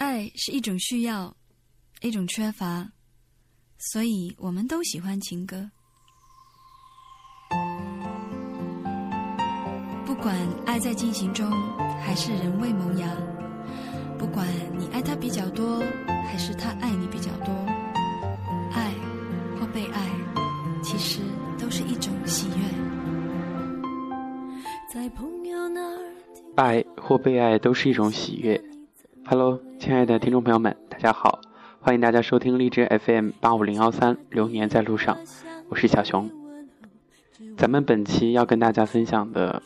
爱是一种需要，一种缺乏，所以我们都喜欢情歌。不管爱在进行中，还是人未萌芽；不管你爱他比较多，还是他爱你比较多，爱或被爱，其实都是一种喜悦。在朋友那儿。爱或被爱都是一种喜悦。Hello，亲爱的听众朋友们，大家好，欢迎大家收听荔枝 FM 八五零幺三《流年在路上》，我是小熊。咱们本期要跟大家分享的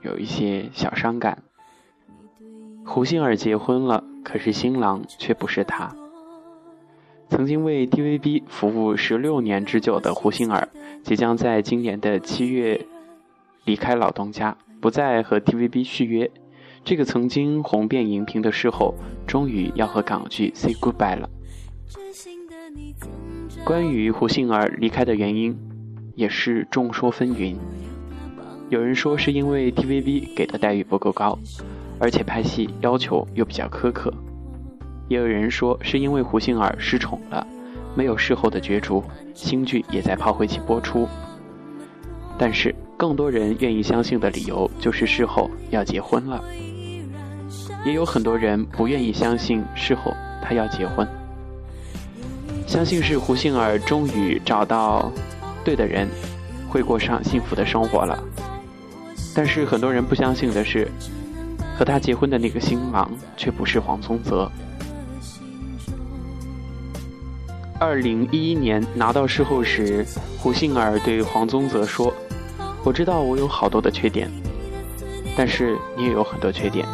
有一些小伤感。胡杏儿结婚了，可是新郎却不是她。曾经为 TVB 服务十六年之久的胡杏儿，即将在今年的七月离开老东家。不再和 TVB 续约，这个曾经红遍荧屏的事后，终于要和港剧 say goodbye 了。关于胡杏儿离开的原因，也是众说纷纭。有人说是因为 TVB 给的待遇不够高，而且拍戏要求又比较苛刻；也有人说是因为胡杏儿失宠了，没有事后的角逐，新剧也在炮灰期播出。但是。更多人愿意相信的理由就是事后要结婚了，也有很多人不愿意相信事后他要结婚，相信是胡杏儿终于找到对的人，会过上幸福的生活了。但是很多人不相信的是，和他结婚的那个新郎却不是黄宗泽。二零一一年拿到事后时，胡杏儿对黄宗泽说。我知道我有好多的缺点，但是你也有很多缺点。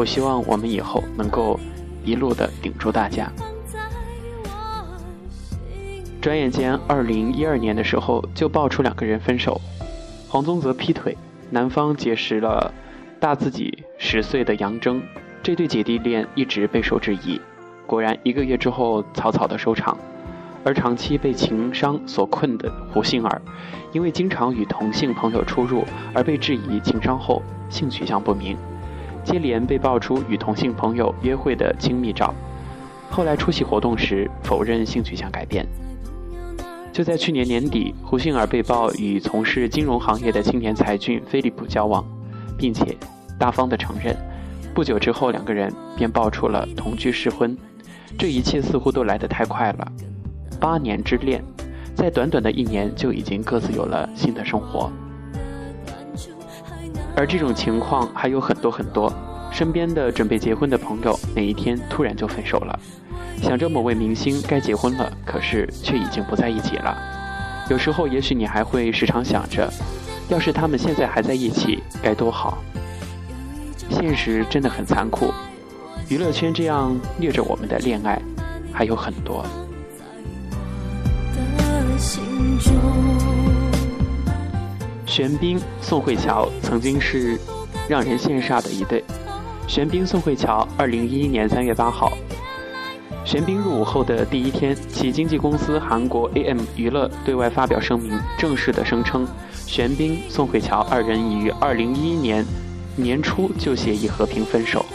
我希望我们以后能够一路的顶住大家。转眼间，二零一二年的时候就爆出两个人分手，黄宗泽劈腿，男方结识了大自己十岁的杨铮，这对姐弟恋一直备受质疑。果然，一个月之后草草的收场。而长期被情伤所困的胡杏儿，因为经常与同性朋友出入而被质疑情伤后性取向不明，接连被爆出与同性朋友约会的亲密照。后来出席活动时否认性取向改变。就在去年年底，胡杏儿被曝与从事金融行业的青年才俊菲利普交往，并且大方的承认。不久之后，两个人便爆出了同居试婚。这一切似乎都来得太快了。八年之恋，在短短的一年就已经各自有了新的生活，而这种情况还有很多很多。身边的准备结婚的朋友，哪一天突然就分手了？想着某位明星该结婚了，可是却已经不在一起了。有时候，也许你还会时常想着，要是他们现在还在一起，该多好。现实真的很残酷，娱乐圈这样虐着我们的恋爱还有很多。玄彬、宋慧乔曾经是让人羡煞的一对。玄彬、宋慧乔，二零一一年三月八号，玄彬入伍后的第一天，其经纪公司韩国 AM 娱乐对外发表声明，正式的声称，玄彬、宋慧乔二人已于二零一一年年初就协议和平分手。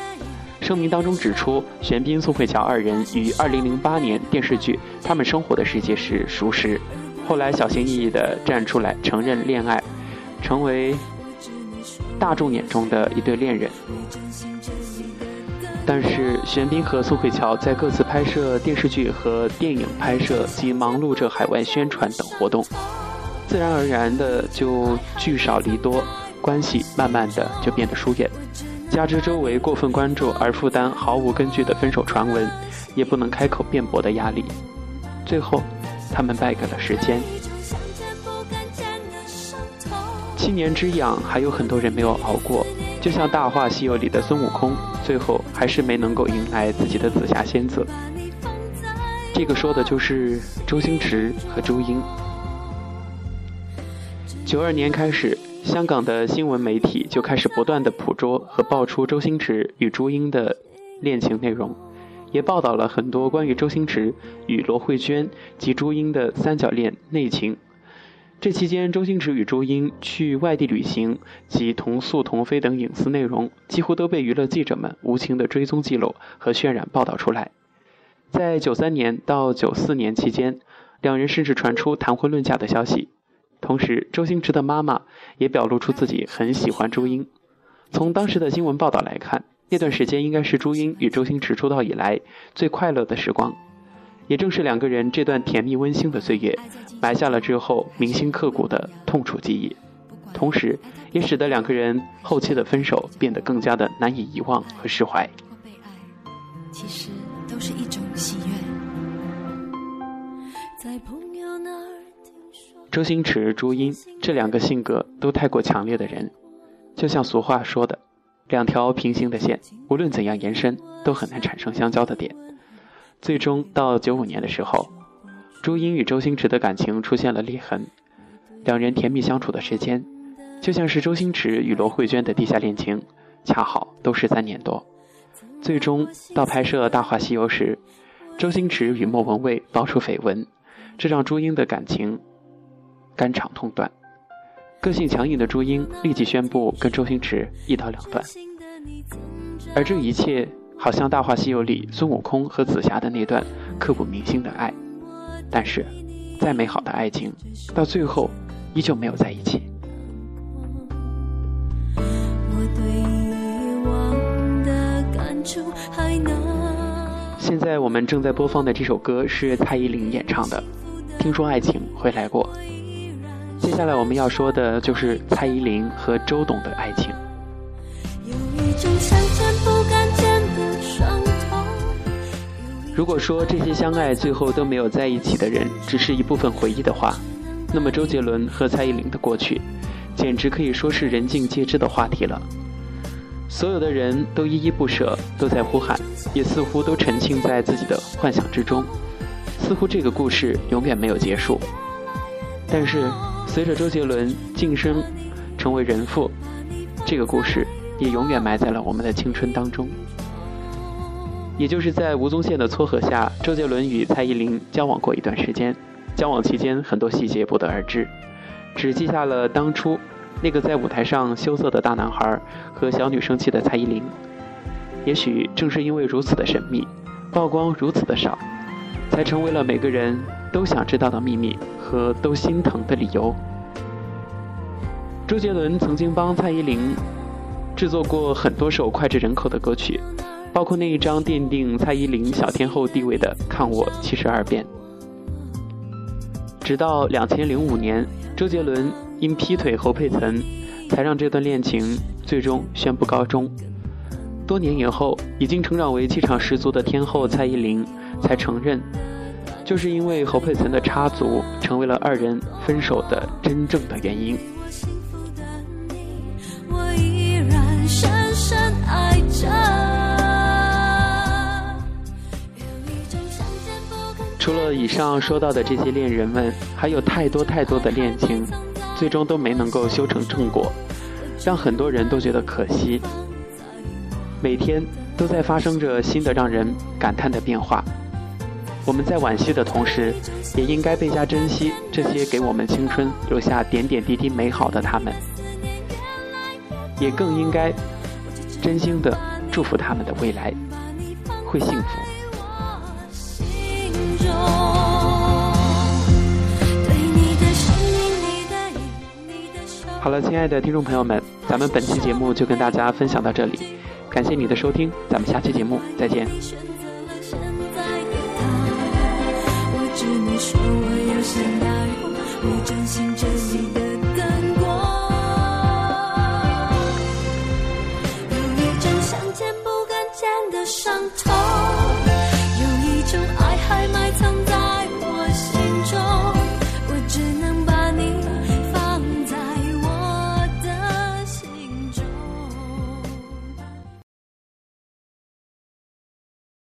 声明当中指出，玄彬、宋慧乔二人于二零零八年电视剧《他们生活的世界》时熟识，后来小心翼翼地站出来承认恋爱，成为大众眼中的一对恋人。但是，玄彬和宋慧乔在各自拍摄电视剧和电影拍摄及忙碌着海外宣传等活动，自然而然的就聚少离多，关系慢慢的就变得疏远。加之周围过分关注而负担毫无根据的分手传闻，也不能开口辩驳的压力，最后，他们败给了时间。七年之痒，还有很多人没有熬过，就像《大话西游》里的孙悟空，最后还是没能够迎来自己的紫霞仙子。这个说的就是周星驰和朱茵。九二年开始。香港的新闻媒体就开始不断的捕捉和爆出周星驰与朱茵的恋情内容，也报道了很多关于周星驰与罗慧娟及朱茵的三角恋内情。这期间，周星驰与朱茵去外地旅行及同宿同飞等隐私内容，几乎都被娱乐记者们无情的追踪记录和渲染报道出来。在九三年到九四年期间，两人甚至传出谈婚论嫁的消息。同时，周星驰的妈妈也表露出自己很喜欢朱茵。从当时的新闻报道来看，那段时间应该是朱茵与周星驰出道以来最快乐的时光。也正是两个人这段甜蜜温馨的岁月，埋下了之后铭心刻骨的痛楚记忆，同时也使得两个人后期的分手变得更加的难以遗忘和释怀。其实都是一种喜悦。周星驰、朱茵这两个性格都太过强烈的人，就像俗话说的，两条平行的线，无论怎样延伸，都很难产生相交的点。最终到九五年的时候，朱茵与周星驰的感情出现了裂痕。两人甜蜜相处的时间，就像是周星驰与罗慧娟的地下恋情，恰好都是三年多。最终到拍摄《大话西游》时，周星驰与莫文蔚爆出绯闻，这让朱茵的感情肝肠痛断。个性强硬的朱茵立即宣布跟周星驰一刀两断，而这一切。好像《大话西游》里孙悟空和紫霞的那段刻骨铭心的爱，但是，再美好的爱情，到最后依旧没有在一起。现在我们正在播放的这首歌是蔡依林演唱的，《听说爱情会来过》。接下来我们要说的就是蔡依林和周董的爱情。如果说这些相爱最后都没有在一起的人只是一部分回忆的话，那么周杰伦和蔡依林的过去，简直可以说是人尽皆知的话题了。所有的人都依依不舍，都在呼喊，也似乎都沉浸在自己的幻想之中，似乎这个故事永远没有结束。但是，随着周杰伦晋升成为人父，这个故事也永远埋在了我们的青春当中。也就是在吴宗宪的撮合下，周杰伦与蔡依林交往过一段时间。交往期间，很多细节不得而知，只记下了当初那个在舞台上羞涩的大男孩和小女生气的蔡依林。也许正是因为如此的神秘，曝光如此的少，才成为了每个人都想知道的秘密和都心疼的理由。周杰伦曾经帮蔡依林制作过很多首脍炙人口的歌曲。包括那一张奠定蔡依林小天后地位的《看我七十二变》，直到两千零五年，周杰伦因劈腿侯佩岑，才让这段恋情最终宣布告终。多年以后，已经成长为气场十足的天后蔡依林才承认，就是因为侯佩岑的插足，成为了二人分手的真正的原因。除了以上说到的这些恋人们，还有太多太多的恋情，最终都没能够修成正果，让很多人都觉得可惜。每天都在发生着新的让人感叹的变化，我们在惋惜的同时，也应该倍加珍惜这些给我们青春留下点点滴滴美好的他们，也更应该真心的祝福他们的未来会幸福。好了，亲爱的听众朋友们，咱们本期节目就跟大家分享到这里，感谢你的收听，咱们下期节目再见。有一种想见不敢见的伤痛。